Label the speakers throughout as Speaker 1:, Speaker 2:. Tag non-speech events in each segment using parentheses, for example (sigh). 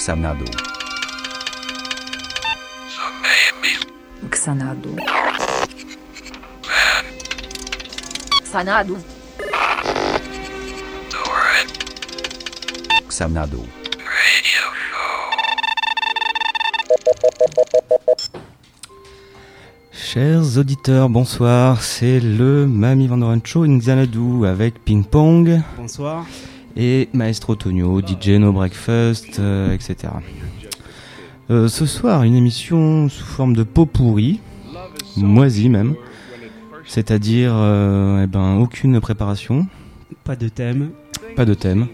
Speaker 1: Xanadu.
Speaker 2: Xanadu. Xanadu.
Speaker 1: Xanadu. Chers auditeurs, bonsoir. C'est le Mami Vandoren Show in Xanadu avec Ping Pong
Speaker 3: Bonsoir.
Speaker 1: Et Maestro Tonio, DJ No Breakfast, euh, etc. Euh, ce soir, une émission sous forme de pot pourri, moisi même, c'est-à-dire euh, eh ben, aucune préparation,
Speaker 3: Pas de thème.
Speaker 1: pas de thème.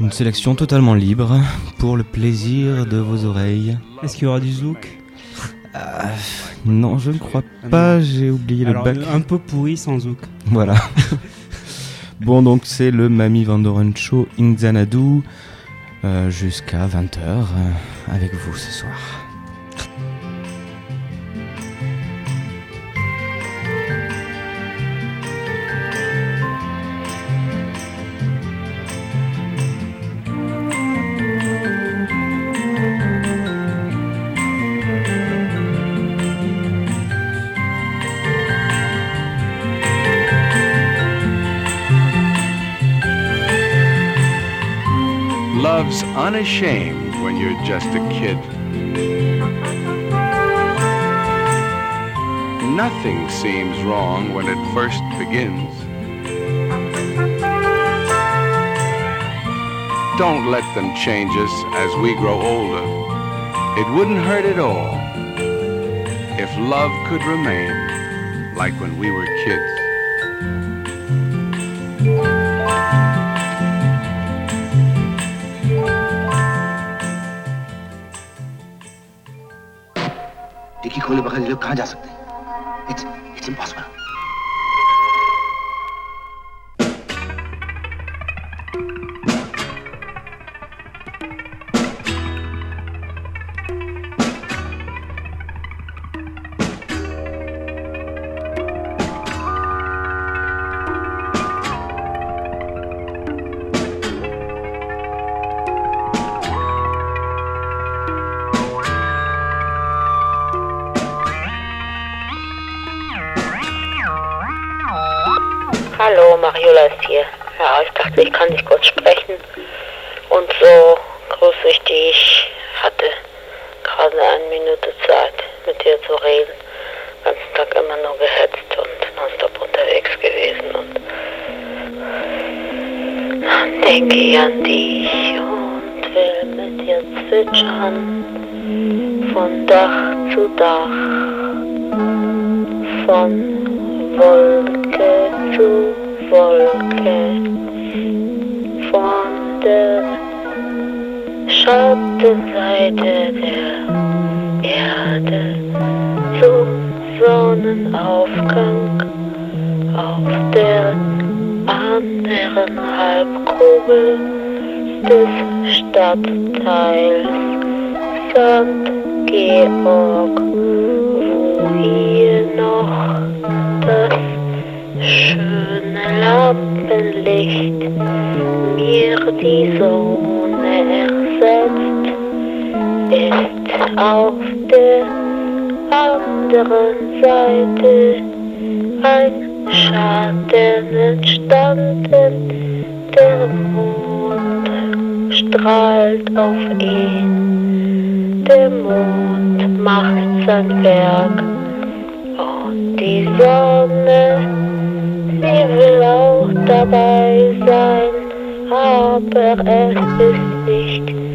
Speaker 1: Une sélection totalement libre pour le plaisir de vos oreilles.
Speaker 3: Est-ce qu'il y aura du zouk?
Speaker 1: Non, je ne crois
Speaker 3: Ah,
Speaker 1: pas, j'ai oublié
Speaker 3: Alors,
Speaker 1: le bac.
Speaker 3: un peu pourri sans zouk.
Speaker 1: Voilà. (laughs) bon, donc c'est le Mami Vandoren Show in Xanadu euh, jusqu'à 20h avec vous ce soir.
Speaker 4: Unashamed when you're just a kid. Nothing seems wrong when it first begins. Don't let them change us as we grow older. It wouldn't hurt at all if love could remain like when we were kids.
Speaker 5: खोले बगैर ये लोग कहाँ जा सकते हैं?
Speaker 6: Zwitschern. Von Dach zu Dach. Von Wolke zu Wolke, von der Schattenseite der Erde zum Sonnenaufgang auf der anderen Halbkugel des Stadtteils St. Georg, wo hier noch das schöne Lampenlicht mir die Sonne ersetzt, ist auf der anderen Seite ein Schatten entstanden, der Mond strahlt auf ihn, der Mond macht sein Werk. Und die Sonne, sie will auch dabei sein, aber es ist nicht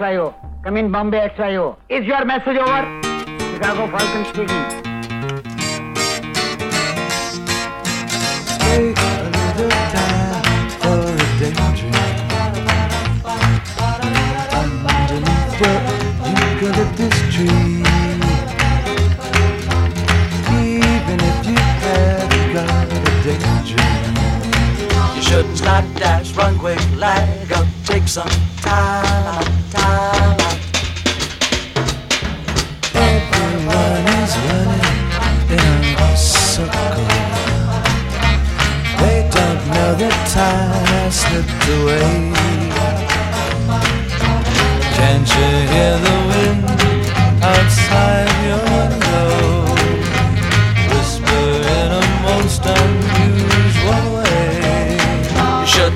Speaker 7: XYO. Come in Bombay XYO. Is your message over? Chicago Falcon speaking.
Speaker 8: Take a little time for a. Underneath eucalyptus tree. Even if you. You shouldn't slap dash, run quick, lag up, take some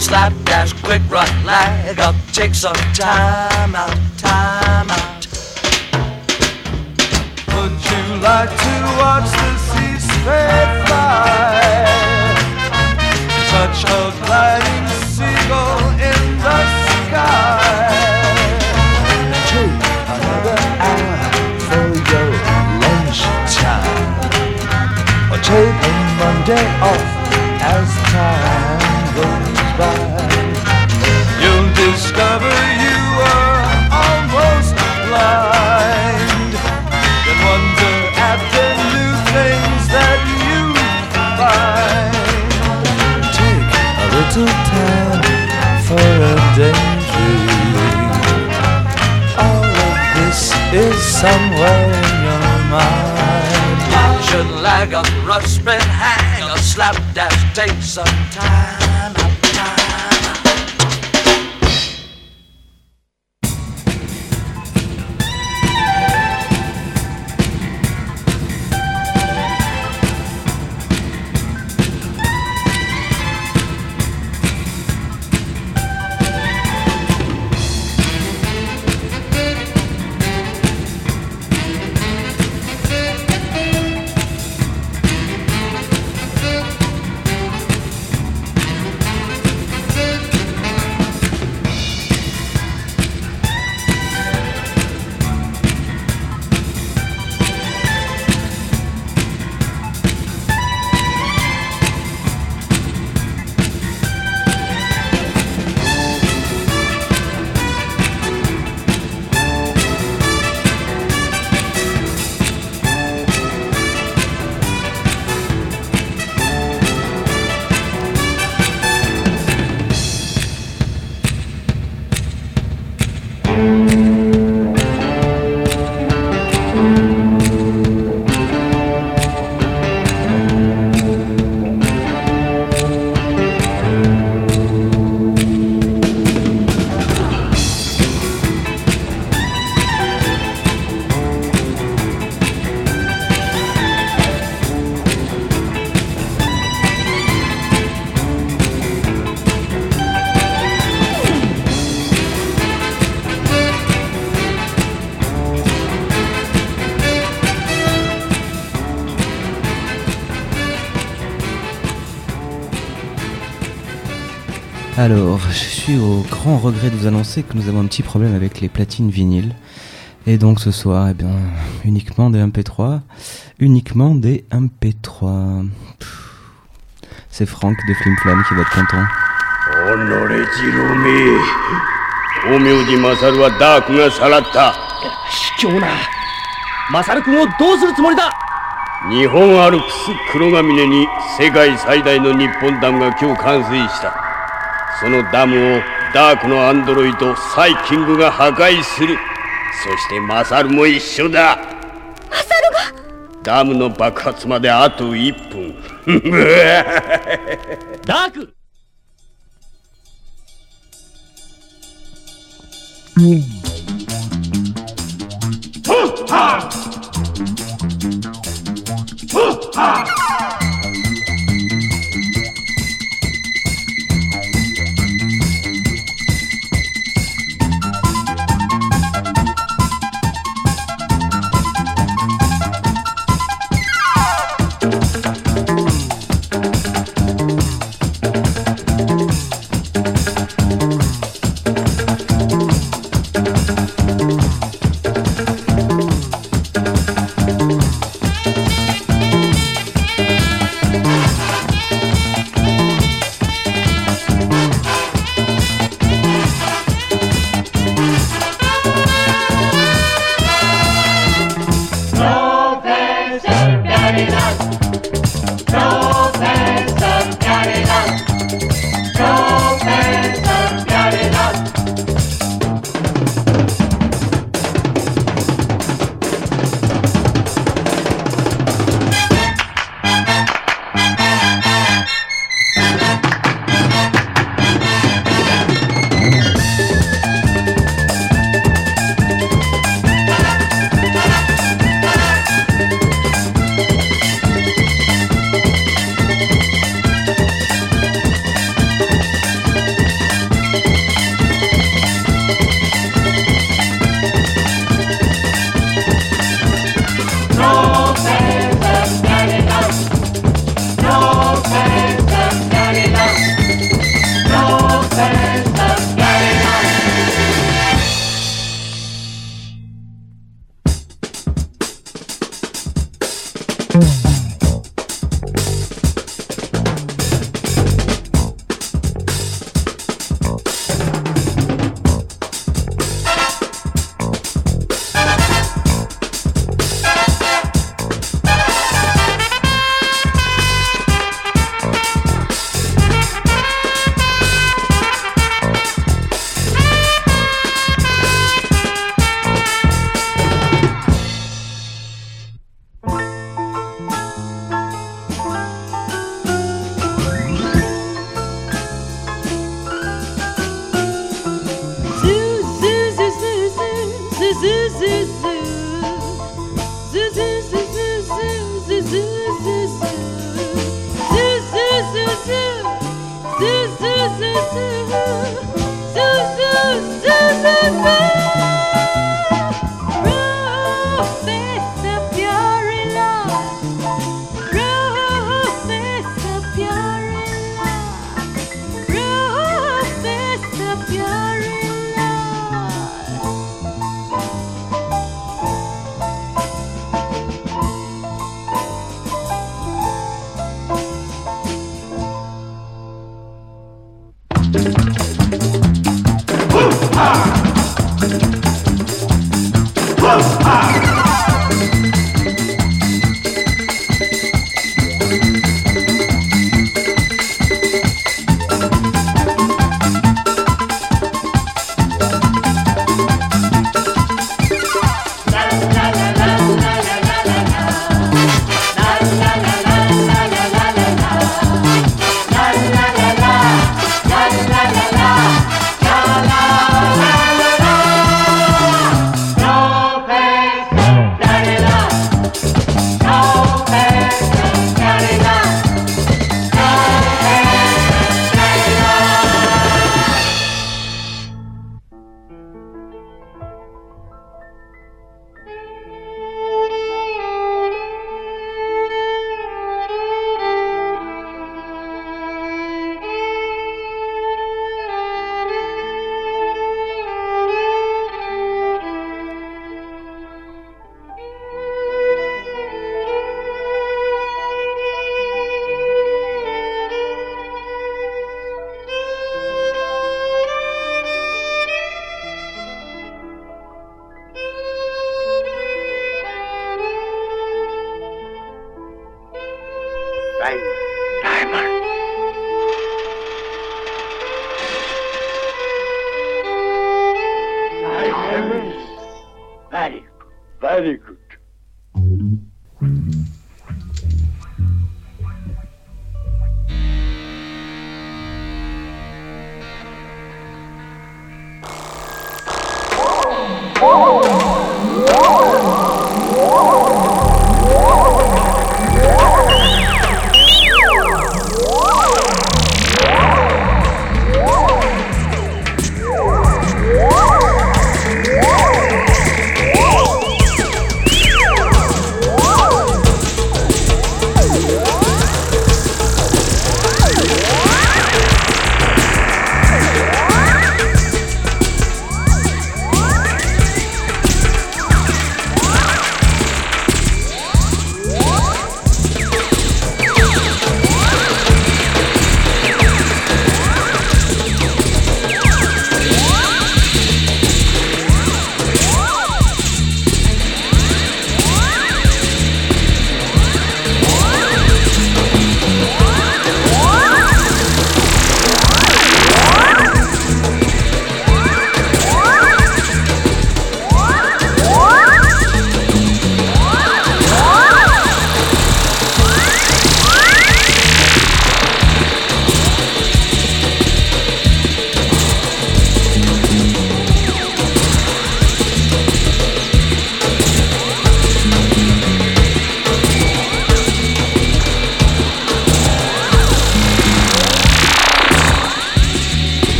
Speaker 8: slap dash, quick run, lag up, take some time out, time out. Would you like to watch the sea spread fly? Touch a gliding seagull in the sky. Take another hour for your leisure time. Or take a Monday off as time goes by. You'll discover you are almost blind. Then wonder at the new things that you find. Take a little time for a daydream. All of this is somewhere in your mind. Should lag rough spread, hang a slap dash, take some time
Speaker 1: Alors, je suis au grand regret de vous annoncer que nous avons un petit problème avec les platines vinyles. Et donc ce soir, eh bien, uniquement des MP3. Uniquement des MP3. Pff. C'est Franck de Flim Flam qui va être content.
Speaker 9: 己ジロめ陰陽師マサルはダークがさらった
Speaker 10: 卑怯なマサル君をどうするつもりだ
Speaker 9: 日本アルプス黒ヶ峰に世界最大の日本ダムが今日完成した そのダムをダークのアンドロイドサイキングが破壊する。そしてマサルも一緒だ。
Speaker 11: マサルが？
Speaker 9: ダムの爆発まであと1分。(laughs)
Speaker 10: ダーク、
Speaker 5: うんはっはっ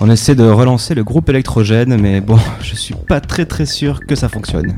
Speaker 12: On essaie de relancer le groupe électrogène, mais bon, je suis pas très très sûr que ça fonctionne.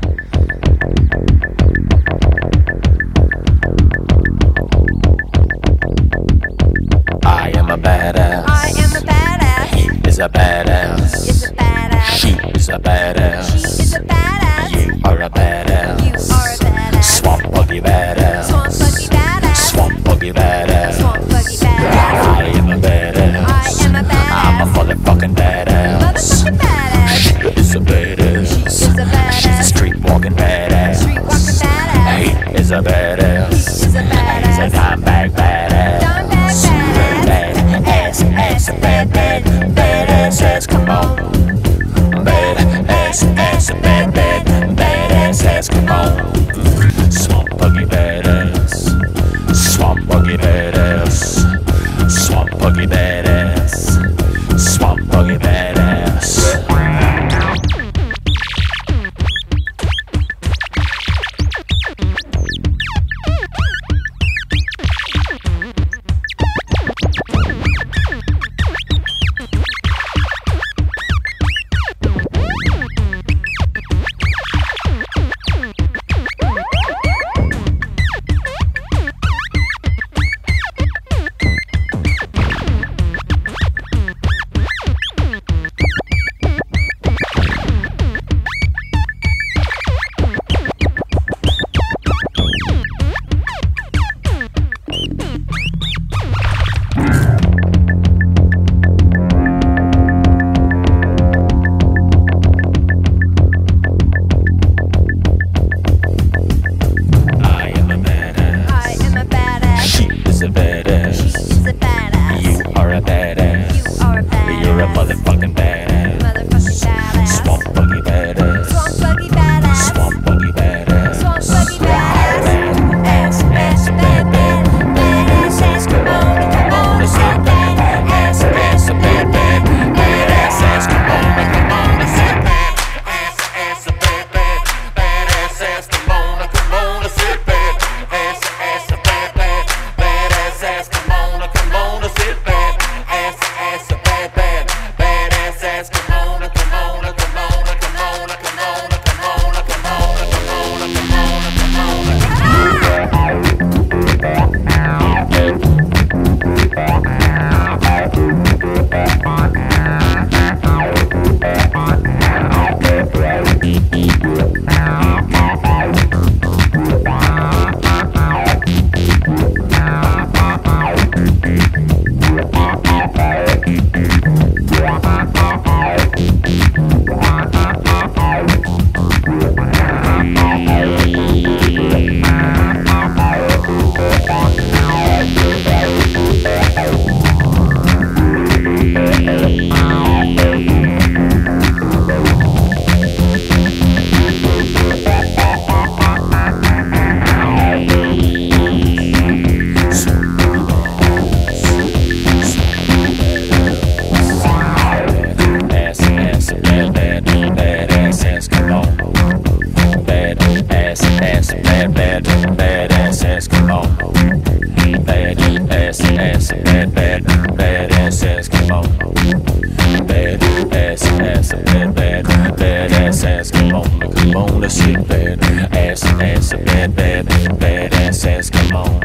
Speaker 13: Ass, ass, a bad, bad, bad ass, ass. Come on, come on, let's get bad. Ass, ass, a bad, bad, bad ass, ass. Come on.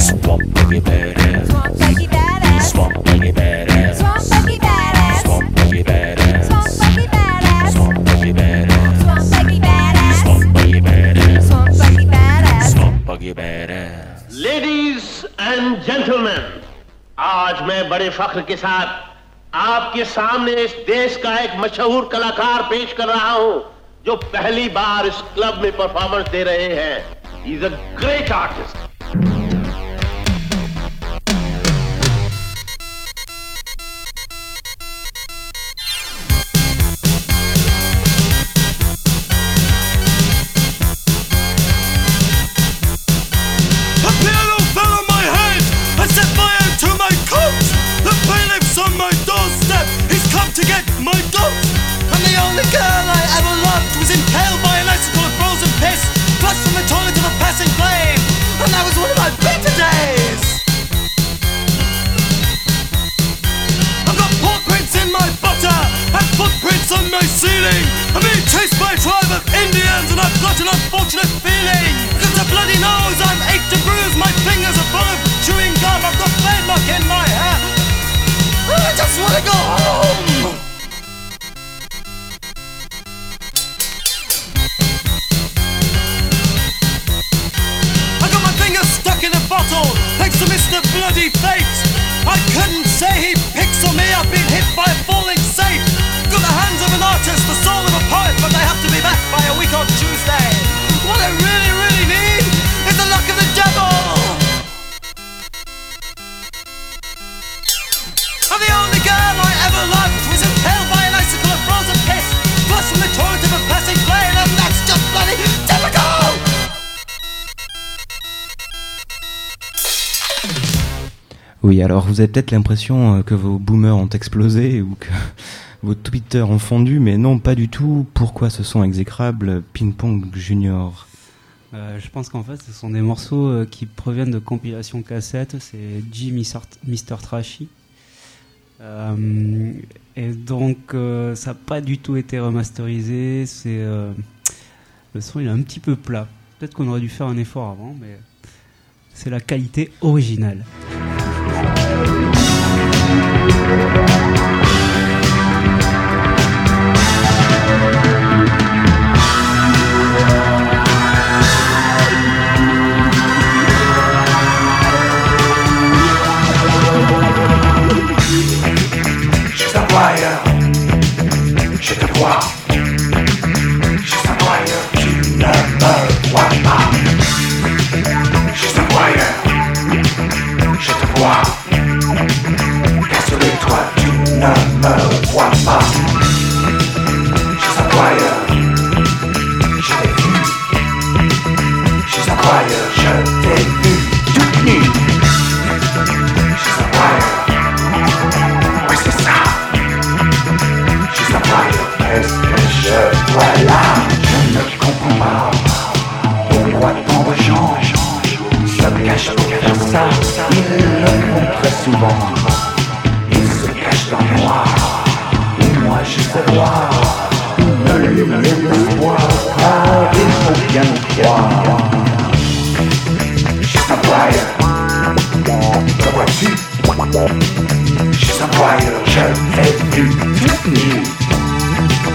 Speaker 13: Swamp boogie badass. Swamp boogie badass. Swamp boogie badass. Swamp boogie badass. Swamp boogie badass. Swamp boogie badass. Swamp boogie badass. Swamp boogie badass. Swamp boogie badass. Swamp boogie badass.
Speaker 5: Ladies and gentleman आज मैं बड़े फख्र के साथ आपके सामने इस देश का एक मशहूर कलाकार पेश कर रहा हूँ, जो पहली बार इस क्लब में परफॉर्मेंस दे रहे हैं। Is a great artist
Speaker 14: flush from the toilet of a passing flame, and that was one of my better days. I've got paw prints in my butter, and footprints on my ceiling. I'm being chased by a tribe of Indians, and I've got an unfortunate feeling. Got a bloody nose, I'm ached and bruised, my fingers are full of chewing gum, I've got blade in my hair. I just wanna go home. To Mr. Bloody Fate. I couldn't say he picks on me, I've been hit by a falling safe. Got the hands of an artist, the soul of a poet, but they have to be back by a week on Tuesday. What I really, really need is the luck of the devil.
Speaker 1: Alors vous avez peut-être l'impression euh, que vos boomers ont explosé ou que (laughs) vos Twitter ont fondu, mais non, pas du tout. Pourquoi ce son exécrable Ping Pong Junior?
Speaker 3: Euh, je pense qu'en fait, ce sont des morceaux euh, qui proviennent de compilations cassettes. C'est G Mr. Trashy. Et donc, ça n'a pas du tout été remasterisé. C'est le son, il est un petit peu plat. Peut-être qu'on aurait dû faire un effort avant, mais c'est la qualité originale.
Speaker 15: one. She's the player to number one. She's the player. She's the one. Cast a little one to number one. She's the player. She's the player. Je vois là Je ne comprends pas. Pourquoi tant de gens se cachent pour ça Ils le font très souvent. Ils se cachent dans le noir. Et moi je sais voir. D'espoir. Car il faut bien y croire. She's a wire. Le vois-tu She's a wire, je l'ai vue toute nue.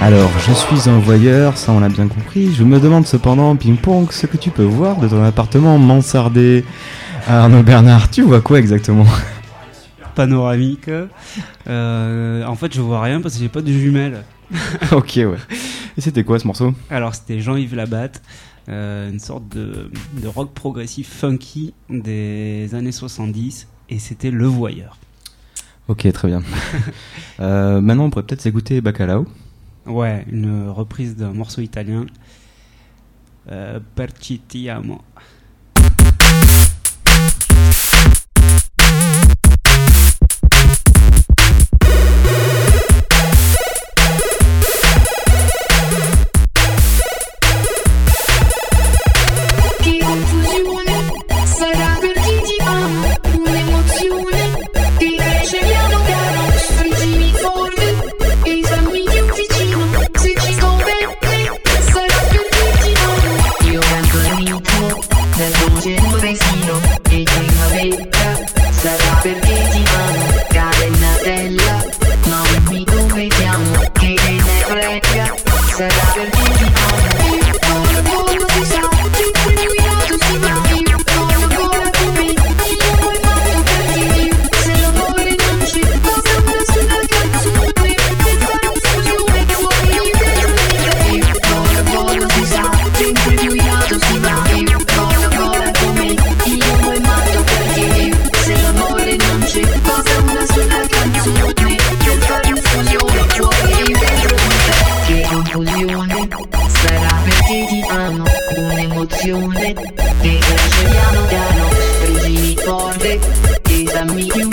Speaker 1: Alors, je suis un voyeur, ça on l'a bien compris. Je me demande cependant, Ping Pong, ce que tu peux voir de ton appartement mansardé. Arnaud Bernard, tu vois quoi exactement?
Speaker 3: Panoramique. Euh, en fait, je vois rien parce que j'ai pas de jumelles. (laughs)
Speaker 1: ok, ouais. Et c'était quoi ce morceau?
Speaker 3: Alors, c'était Jean-Yves Labatte. Euh, une sorte de, rock progressif funky des années 70 et c'était Le Voyeur.
Speaker 1: Ok, très bien. (laughs) Euh, maintenant, on pourrait peut-être s'écouter Bacalao.
Speaker 3: Ouais, une reprise d'un morceau italien. Euh, Perci ti amo.
Speaker 16: piano piano, friggi forte,
Speaker 17: esamini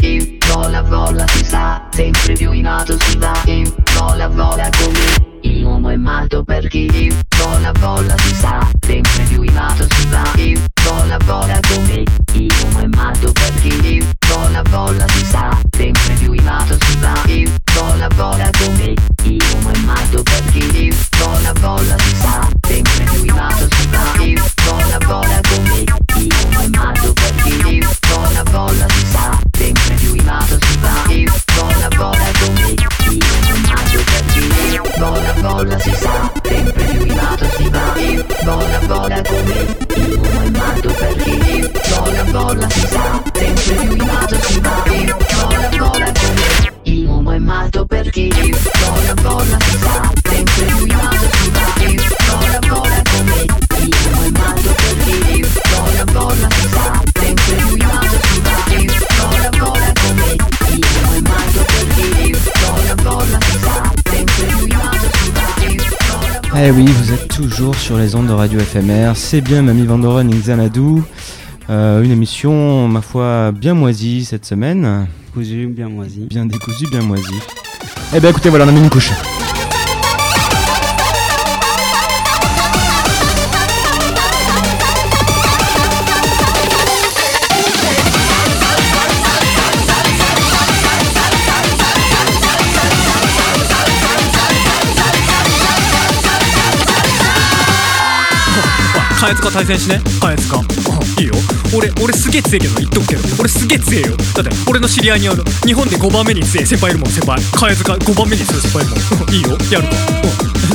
Speaker 17: in vola vola si sa sempre più in alto si va. In vola vola come il uomo è matto per chi? In vola vola si sa sempre più in alto si va. In vola vola come il uomo è matto per chi? In vola vola si sa sempre più in alto si va. In vola vola come il uomo è matto per chi? In vola vola si
Speaker 1: Eh oui, vous êtes toujours sur les ondes de Radio FMR. C'est bien Mamie Vandoren et Xanadu. Euh, une émission, ma foi, bien moisie cette semaine.
Speaker 3: Décousu, bien moisi.
Speaker 1: Bien décousu, bien moisie. Eh bien écoutez, voilà, on a mis une couche.
Speaker 18: ハヤツカ対戦しね。ハヤツカいいよ。俺俺すげえ強えけど言っとくけど俺すげえ強えよ。だって俺の知り合いにある日本で5番目に強え先輩いるもん先輩ハヤツカ5番目に強い先輩いるもんいいよ。やるか。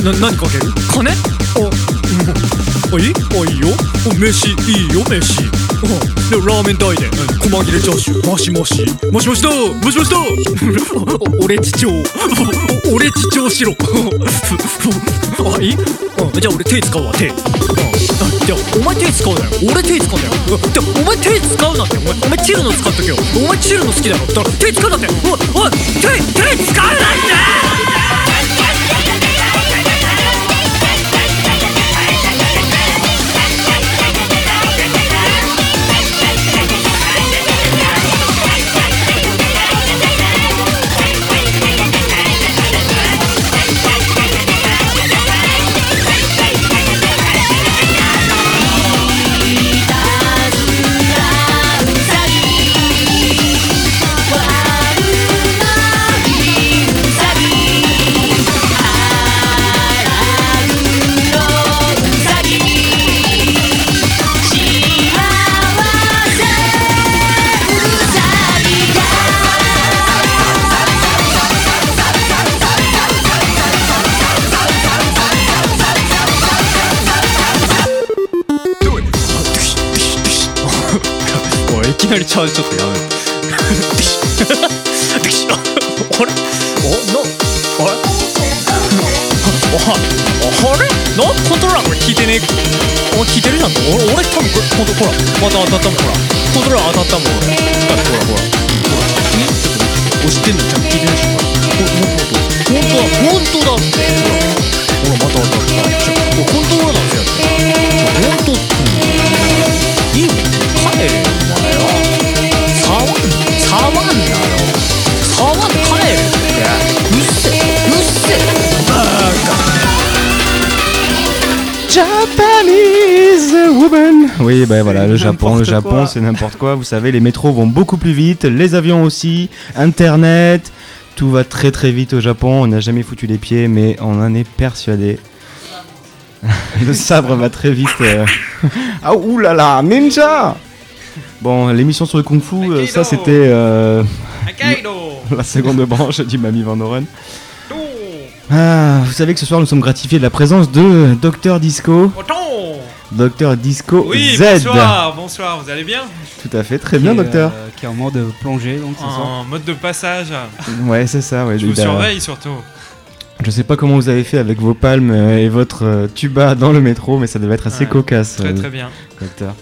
Speaker 18: うん。な何かける？金？おうん。あいいあいいよ。お飯いいよ飯。うん。でラーメン代で。うん。細切れチャーシュー。マシマシ。マシマシだ。マシマシだ。(laughs) お俺父長 (laughs) お俺父長しろ。(laughs) あいい？うん。じゃあ俺手使うわ手。うん。じゃあお前手使うなよ。俺手使うんだよ。うん。じゃあお前手使うなんて。お前お前チルの使っとけよ。お前チルの好きだろ。だから手使うなんて。おいおい手手使うなんておいいきなりチャージちょっとやめろできああれおなあれああれなんコントローラーこれ効いてねえあ効いてるじゃん俺俺多分これほほらまた当たったもんほらコントローラー当たったもん俺だってほらほらほらえちょっと押してんのちゃんと効いてないでしょほらほんとほんとほんとだってほらほらまた当たったちょこれコントローラーなんですよほんと ん触んなよ触ん帰れってうっせうっせバカ
Speaker 1: Japanese woman. Oui, ben voilà, le Japon, le
Speaker 18: n'importe
Speaker 1: Japon,
Speaker 18: quoi.
Speaker 1: c'est n'importe quoi. Vous savez, les métros vont beaucoup plus vite, les avions aussi, Internet, tout va très très vite au Japon. On n'a jamais foutu les pieds, mais on en est persuadé. (laughs) le sabre va très vite. euh. Ah oulala, ninja. Bon, l'émission sur le kung-fu, euh, ça c'était euh, (laughs) la seconde branche du Mami Van Oren. Ah, vous savez que ce soir nous sommes gratifiés de la présence de Docteur Disco. Docteur Disco
Speaker 19: Oui,
Speaker 1: Z.
Speaker 19: bonsoir, bonsoir, vous allez bien?
Speaker 1: Tout à fait, très bien,
Speaker 3: est,
Speaker 1: docteur.
Speaker 3: euh, qui est en mode plongée, donc c'est ça.
Speaker 19: En mode de passage.
Speaker 1: Ouais, c'est ça, ouais.
Speaker 19: Je vous surveille surtout.
Speaker 1: Je sais pas comment vous avez fait avec vos palmes euh, et votre tuba dans le métro, mais ça devait être assez
Speaker 19: Ouais,
Speaker 1: cocasse.
Speaker 19: très, très bien.
Speaker 1: Docteur.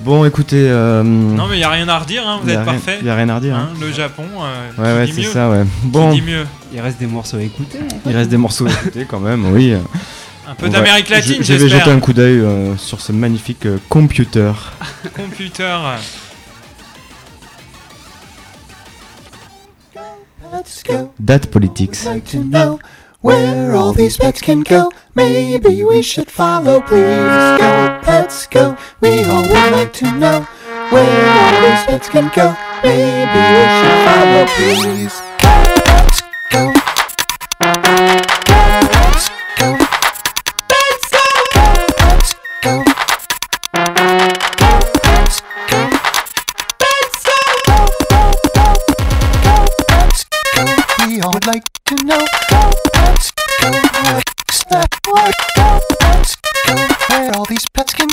Speaker 1: Bon, écoutez. euh,
Speaker 19: Non mais il y a rien à redire, hein, vous
Speaker 1: y a
Speaker 19: êtes
Speaker 1: rien-
Speaker 19: parfait.
Speaker 1: y a rien à redire, hein.
Speaker 19: Le Japon. euh,
Speaker 1: Ouais,
Speaker 19: qui
Speaker 1: ouais, c'est
Speaker 19: mieux
Speaker 1: ça, ouais.
Speaker 19: Qui
Speaker 1: Bon.
Speaker 19: dit mieux.
Speaker 3: Il reste des morceaux à écouter. en fait.
Speaker 1: Il reste des morceaux à écouter quand même, oui.
Speaker 19: Un peu d'Amérique latine,
Speaker 1: je- Je vais
Speaker 19: j'espère.
Speaker 1: jeter un coup d'œil euh, sur ce magnifique euh, computer. (laughs)
Speaker 19: Computer.
Speaker 1: Date Politics.
Speaker 20: Where all these pets can go. Maybe we should follow, please. Go, pets go. We all would like to know where all these pets can go. Maybe we should follow, please.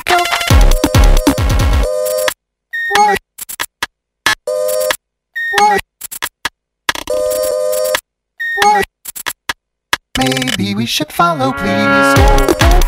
Speaker 20: Go. What? What? What? Maybe we should follow, please.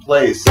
Speaker 21: Place.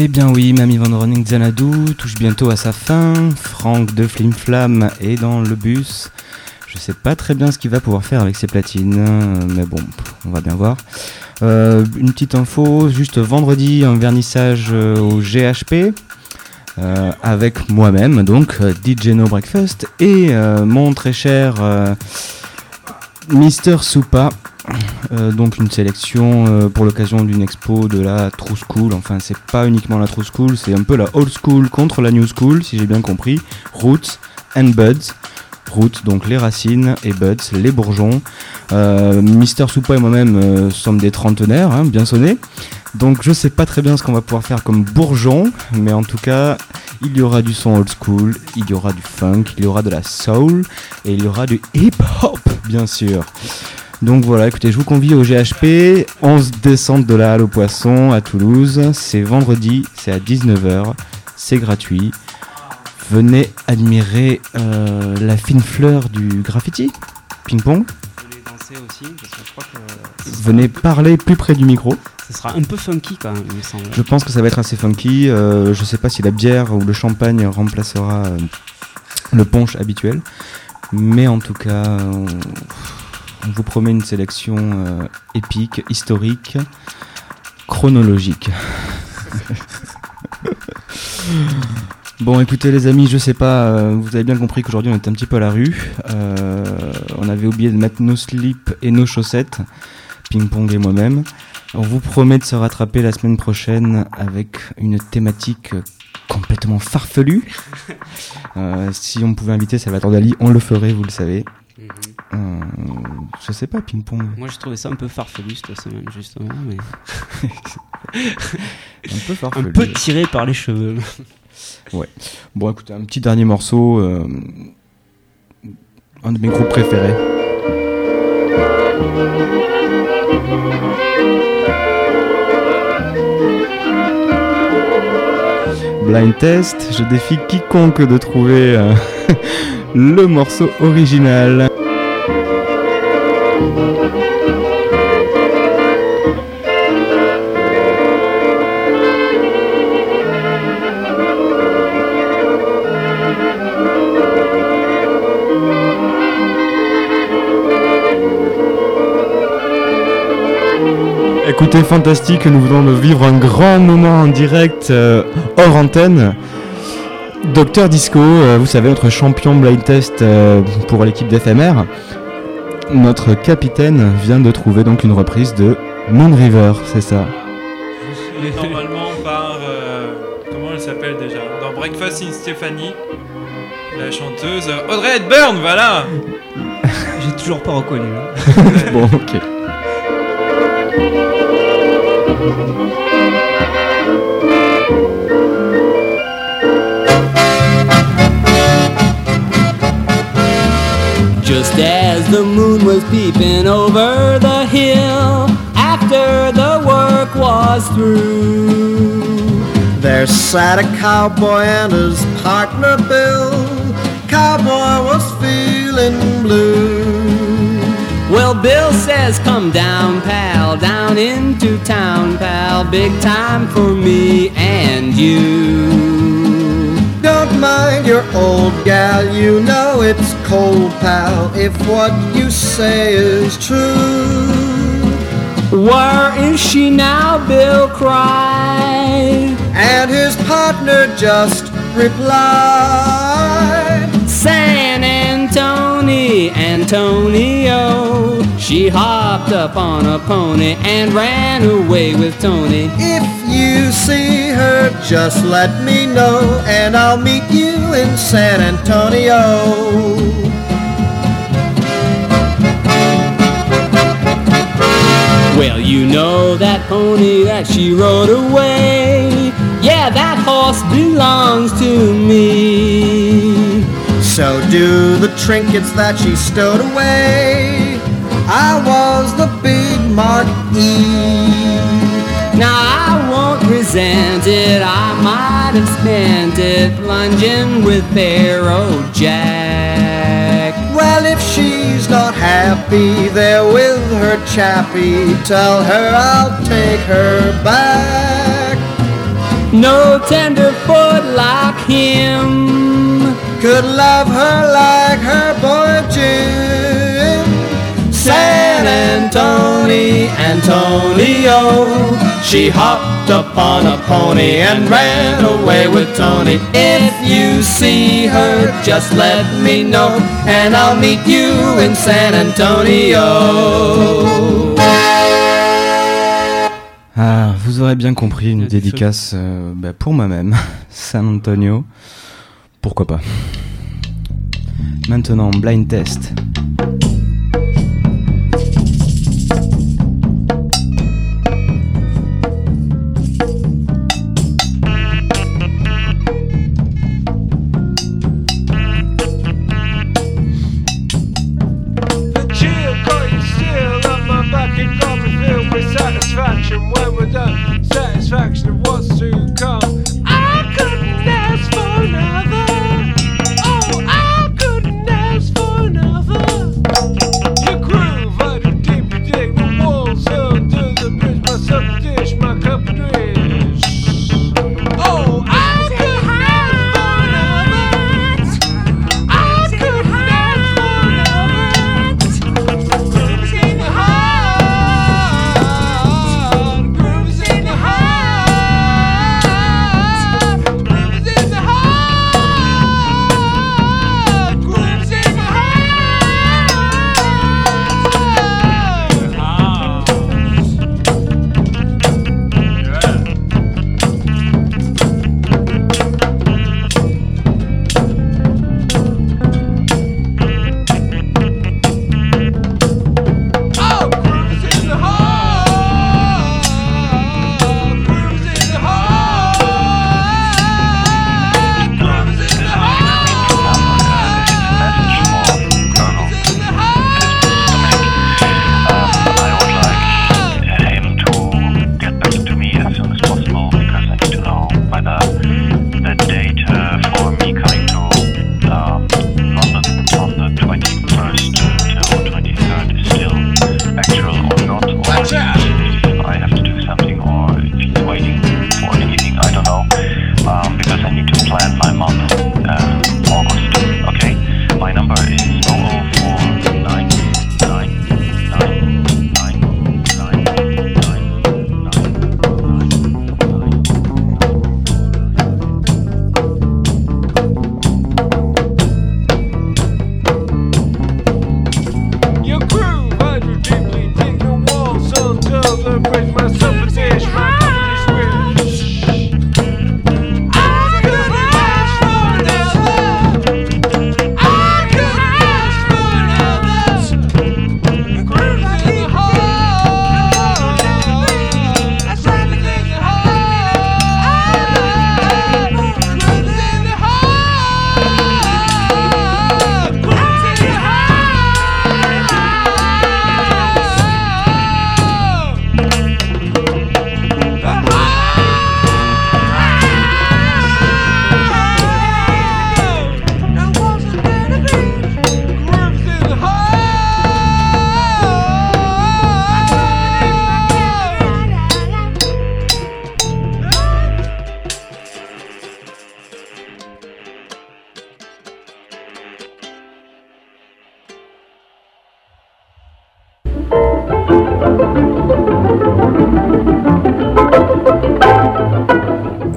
Speaker 1: Eh bien oui, Mamie Van Running Xanadu touche bientôt à sa fin. Franck de Flim Flam est dans le bus. Je sais pas très bien ce qu'il va pouvoir faire avec ses platines, mais bon, on va bien voir. Euh, une petite info, juste vendredi, un vernissage euh, au GHP. euh, avec moi-même, donc DJ No Breakfast, et mon très cher Mister Soupa, euh, donc une sélection euh, pour l'occasion d'une expo de la True School. Enfin, c'est pas uniquement la True School, c'est un peu la Old School contre la New School, si j'ai bien compris. Roots and Buds. Roots, donc les racines, et Buds, les bourgeons. Euh, Mister Soupa et moi-même sommes des trentenaires, hein, bien sonnés. Donc je sais pas très bien ce qu'on va pouvoir faire comme bourgeon, mais en tout cas, il y aura du son old school, il y aura du funk, il y aura de la soul, et il y aura du hip-hop, bien sûr. Donc voilà, écoutez, je vous convie au GHP, 11 descente de la Halle aux Poissons à Toulouse. C'est vendredi, c'est à 19h, c'est gratuit. Venez admirer euh, la fine fleur du graffiti, ping-pong.
Speaker 3: Venez danser aussi, parce que je crois que
Speaker 1: Venez parler plus près du micro.
Speaker 3: ce sera un peu funky quand même, il me semble.
Speaker 1: Je pense que ça va être assez funky. Euh, je sais pas si la bière ou le champagne remplacera euh, le punch habituel. Mais en tout cas, on, on vous promet une sélection euh, épique, historique, chronologique. (laughs) Bon, écoutez les amis, je sais pas, euh, vous avez bien compris qu'aujourd'hui on était un petit peu à la rue. Euh, on avait oublié de mettre nos slips et nos chaussettes, ping-pong et moi-même. On vous promet de se rattraper la semaine prochaine avec une thématique complètement farfelue. Si on pouvait inviter Salvatore Dali, on le ferait, vous le savez. Euh, je sais pas, ping-pong.
Speaker 3: Moi, j'ai trouvé ça un peu farfelu cette semaine, justement. Mais... (laughs)
Speaker 1: Un peu (laughs) farfelu.
Speaker 3: Un peu tiré par les cheveux.
Speaker 1: Ouais. Bon, écoutez, un petit dernier morceau. euh, un de mes groupes préférés. Blind Test, je défie quiconque de trouver euh, (laughs) le morceau original. Écoutez, fantastique, nous venons de vivre un grand moment en direct euh, hors antenne. Docteur Disco, euh, vous savez, notre champion blind test euh, pour l'équipe d'FMR, notre capitaine vient de trouver donc une reprise de Moon River, c'est ça.
Speaker 19: Normalement par. euh, comment elle s'appelle déjà? Dans Breakfast in Stephanie, la chanteuse Audrey Hepburn, voilà
Speaker 3: J'ai toujours pas reconnu. (laughs)
Speaker 1: bon, ok.
Speaker 22: Was peeping over the hill after the work was through.
Speaker 23: There sat a cowboy and his partner Bill. Cowboy was feeling blue.
Speaker 22: Well, Bill says, Come down, pal, down into town, pal. Big time for me and you.
Speaker 23: Mind your old gal, you know it's cold, pal, if what you say is true.
Speaker 22: Where is she now? Bill cried.
Speaker 23: And his partner just replied,
Speaker 22: San Antonio, Antonio. She hopped up on a pony and ran away with Tony.
Speaker 23: If just let me know, and I'll meet you in San Antonio.
Speaker 22: Well, you know that pony that she rode away. Yeah, that horse belongs to me.
Speaker 23: So do the trinkets that she stowed away. I was the big Mark E.
Speaker 22: Now I won't resent it. I might have spent it plunging with Pharaoh Jack.
Speaker 23: Well, if she's not happy there with her chappie, tell her I'll take her back.
Speaker 22: No tenderfoot like him
Speaker 23: could love her like her boy Jim. San Antonio, Antonio. She hopped upon a pony and ran away with Tony. If you see her, just let me know, and I'll meet you in San Antonio.
Speaker 24: Ah, vous aurez bien compris, une dédicace euh, bah, pour moi-même, (laughs) San Antonio. Pourquoi pas. Maintenant, blind test.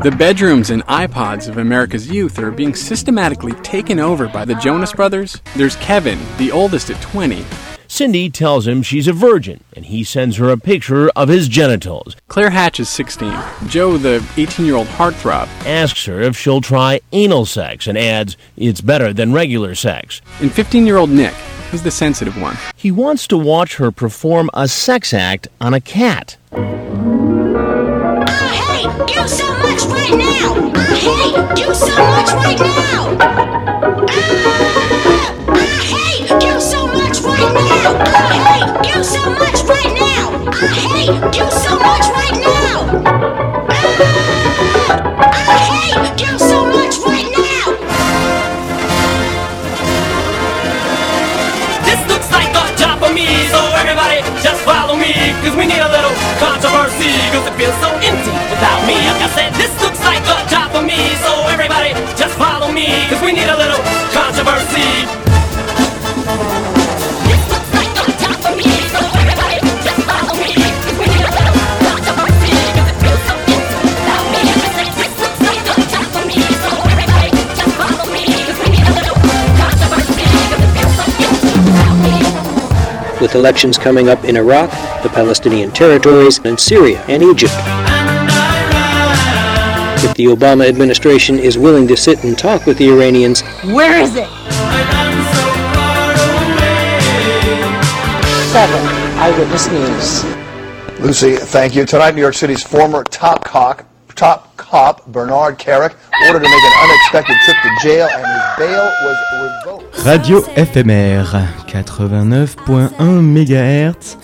Speaker 25: The
Speaker 26: bedrooms and iPods of America's youth are being systematically taken over by the Jonas Brothers. There's Kevin, the oldest at 20.
Speaker 27: Cindy tells him she's a virgin, and he sends her a picture of his genitals.
Speaker 26: Claire Hatch is 16. Joe, the 18 year old heartthrob,
Speaker 27: asks her if she'll try anal sex and adds, it's better than regular sex.
Speaker 26: And 15 year old Nick, he's the sensitive one.
Speaker 27: He wants to watch her perform a sex act on a cat.
Speaker 16: Hey, do so much right now! Ah, hey, do so much right now! Ah, hey, do so much right now! Ah, hey, do so much right now! Ah, hey, do so much right now! Ah, hey, do so much right now!
Speaker 14: This looks like a job for me, so everybody just follow me. Cause we need a little controversy, cause it feels so me. I said, this looks like a job for me, so everybody just follow me. Cause we need a little controversy.
Speaker 28: with elections coming up in Iraq, the Palestinian territories, and Syria and Egypt. If the Obama administration is willing to sit and talk with the Iranians,
Speaker 11: Where is it? Seven Eyewitness News.
Speaker 29: Lucy, thank you. Tonight, New York City's former top cock, top cop Bernard Carrick ordered to make an unexpected trip to jail, and his bail was revoked.
Speaker 1: Radio FMR 89.1 MHz.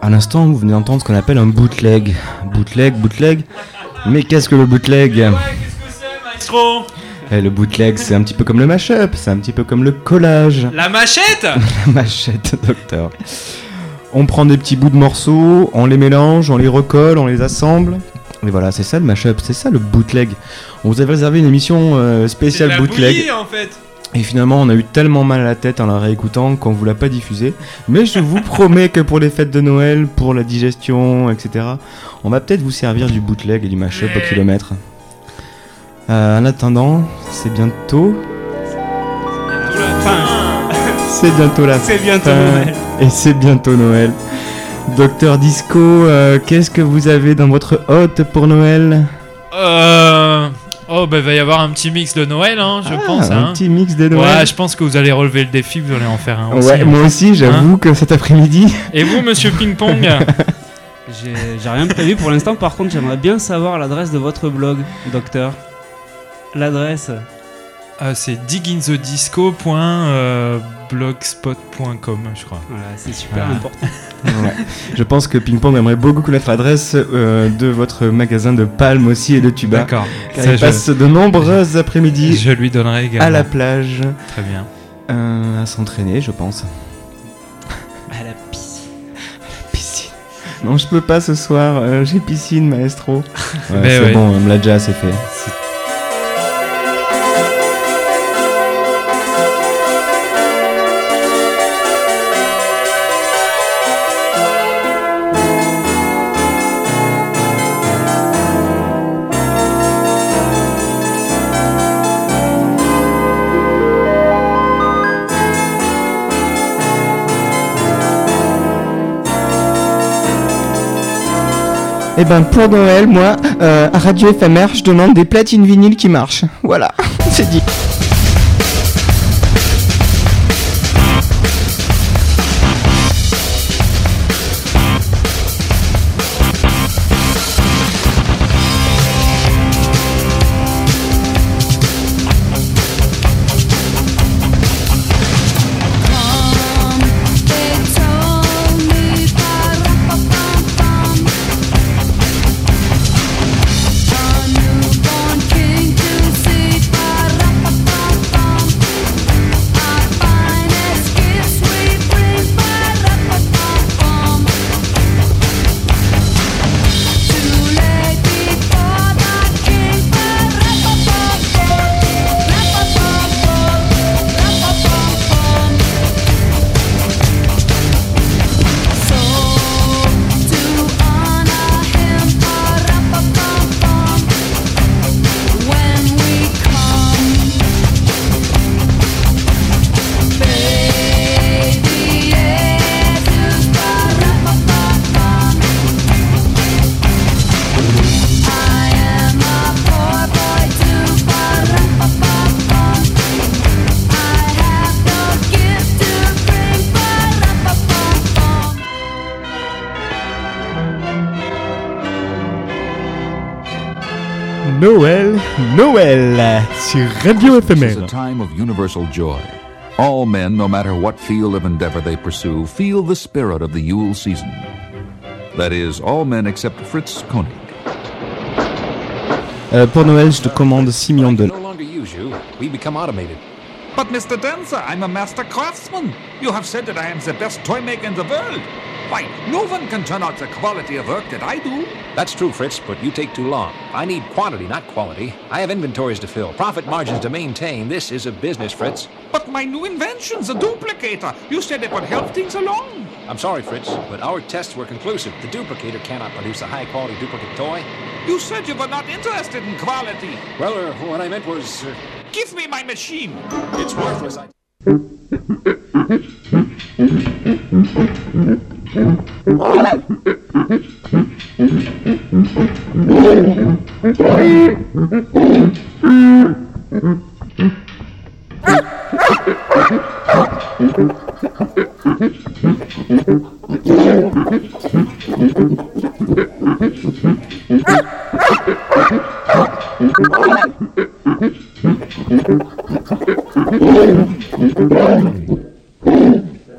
Speaker 1: À l'instant, vous venez d'entendre ce qu'on appelle un bootleg. Bootleg, bootleg. Mais qu'est-ce que le bootleg
Speaker 19: Maestro
Speaker 1: Eh, Le bootleg, c'est un petit peu comme le mashup, c'est un petit peu comme le collage.
Speaker 19: La machette (laughs)
Speaker 1: La machette, docteur. On prend des petits bouts de morceaux, on les mélange, on les recolle, on les assemble. Et voilà, c'est ça le mashup, c'est ça le bootleg. On vous avait réservé une émission euh,
Speaker 19: C'est
Speaker 1: spéciale
Speaker 19: la
Speaker 1: bootleg.
Speaker 19: bouillie en fait
Speaker 1: Et finalement, on a eu tellement mal à la tête en la réécoutant qu'on vous l'a pas diffusé. Mais je vous promets que pour les fêtes de Noël, pour la digestion, etc., on va peut-être vous servir du bootleg et du mashup au kilomètre. Euh, en attendant, c'est bientôt. C'est bientôt la
Speaker 3: C'est bientôt
Speaker 1: fin.
Speaker 3: Noël.
Speaker 1: Et c'est bientôt Noël. Docteur Disco, euh, qu'est-ce que vous avez dans votre hôte pour Noël?
Speaker 19: Euh... Oh bah va y avoir un petit mix de Noël hein, je
Speaker 1: Ah,
Speaker 19: pense
Speaker 1: un
Speaker 19: hein.
Speaker 1: petit mix de Noël.
Speaker 19: Ouais je pense que vous allez relever le défi Vous allez en faire un aussi
Speaker 1: Ouais,
Speaker 19: hein.
Speaker 1: moi aussi, j'avoue
Speaker 19: Hein
Speaker 1: que cet après-midi.
Speaker 19: Et vous monsieur (laughs) Ping Pong
Speaker 3: J'ai j'ai rien prévu pour l'instant, par contre, j'aimerais bien savoir l'adresse de votre blog, docteur. L'adresse.
Speaker 19: Ah, c'est diginthedisco.blogspot.com, je crois.
Speaker 3: Voilà, c'est super
Speaker 19: Voilà.
Speaker 3: important.
Speaker 1: Ouais. Je pense que Ping Pong aimerait beaucoup connaître l'adresse euh, de votre magasin de palmes aussi et de tuba.
Speaker 19: D'accord.
Speaker 1: Car
Speaker 19: Ça,
Speaker 1: il
Speaker 19: je-
Speaker 1: passe de nombreuses après-midi
Speaker 19: Je lui donnerai également.
Speaker 1: à la plage.
Speaker 19: Très bien.
Speaker 1: euh, à s'entraîner, je pense.
Speaker 3: À la piscine.
Speaker 1: Piscine. Non, je peux pas ce soir. euh, J'ai piscine, maestro. (laughs) Ouais,
Speaker 19: Mais
Speaker 1: c'est
Speaker 19: ouais.
Speaker 1: bon, on me l'a déjà assez fait. Eh ben pour Noël, moi, euh, à Radio FMR, je demande des platines vinyles qui marchent. Voilà, (laughs) c'est dit.
Speaker 30: Noël sur Radio
Speaker 31: This is
Speaker 30: Éphémère.
Speaker 31: a time of universal joy. All men, no matter what field of endeavor they pursue, feel the spirit of the Yule season. That is, all men except Fritz Koenig.
Speaker 1: Euh, pour Noël, je te commande 6 millions de
Speaker 32: no longer use you. We become automated.
Speaker 33: But Mr. Dancer, I'm a master craftsman. You have said that I am the best toy maker in the world. Why, no one can turn out the quality of work that I do.
Speaker 32: That's true, Fritz, but you take too long. I need quantity, not quality. I have inventories to fill, profit margins to maintain. This is a business, Fritz.
Speaker 33: But my new invention, the duplicator, you said it would help things along.
Speaker 32: I'm sorry, Fritz, but our tests were conclusive. The duplicator cannot produce a high quality duplicate toy.
Speaker 33: You said you were not interested in quality.
Speaker 32: Well, uh, what I meant was. Uh,
Speaker 33: Give me my machine.
Speaker 32: it's worthless. I- (laughs) Oh,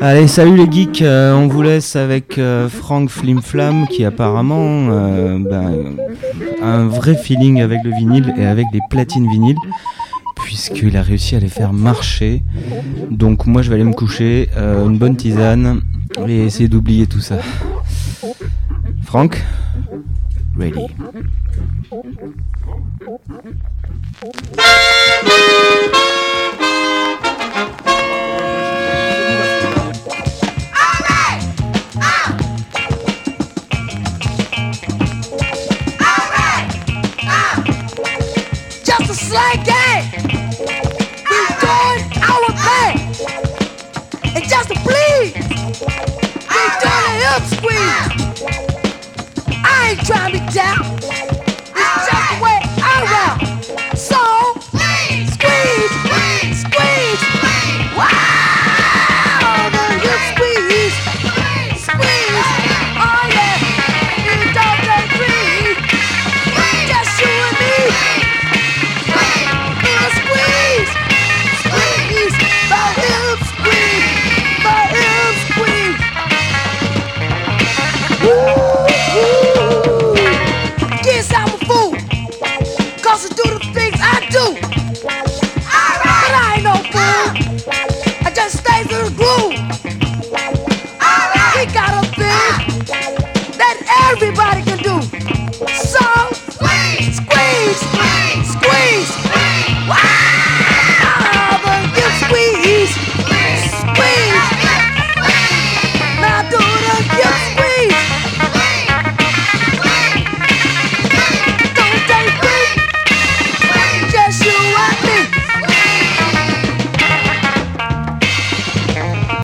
Speaker 1: Allez, salut les geeks, euh, on vous laisse avec euh, Frank Flimflam qui apparemment euh, ben, a un vrai feeling avec le vinyle et avec les platines vinyles puisqu'il a réussi à les faire marcher. Donc moi je vais aller me coucher, une bonne tisane et essayer d'oublier tout ça. Frank? Ready.
Speaker 34: I ain't trying to be down.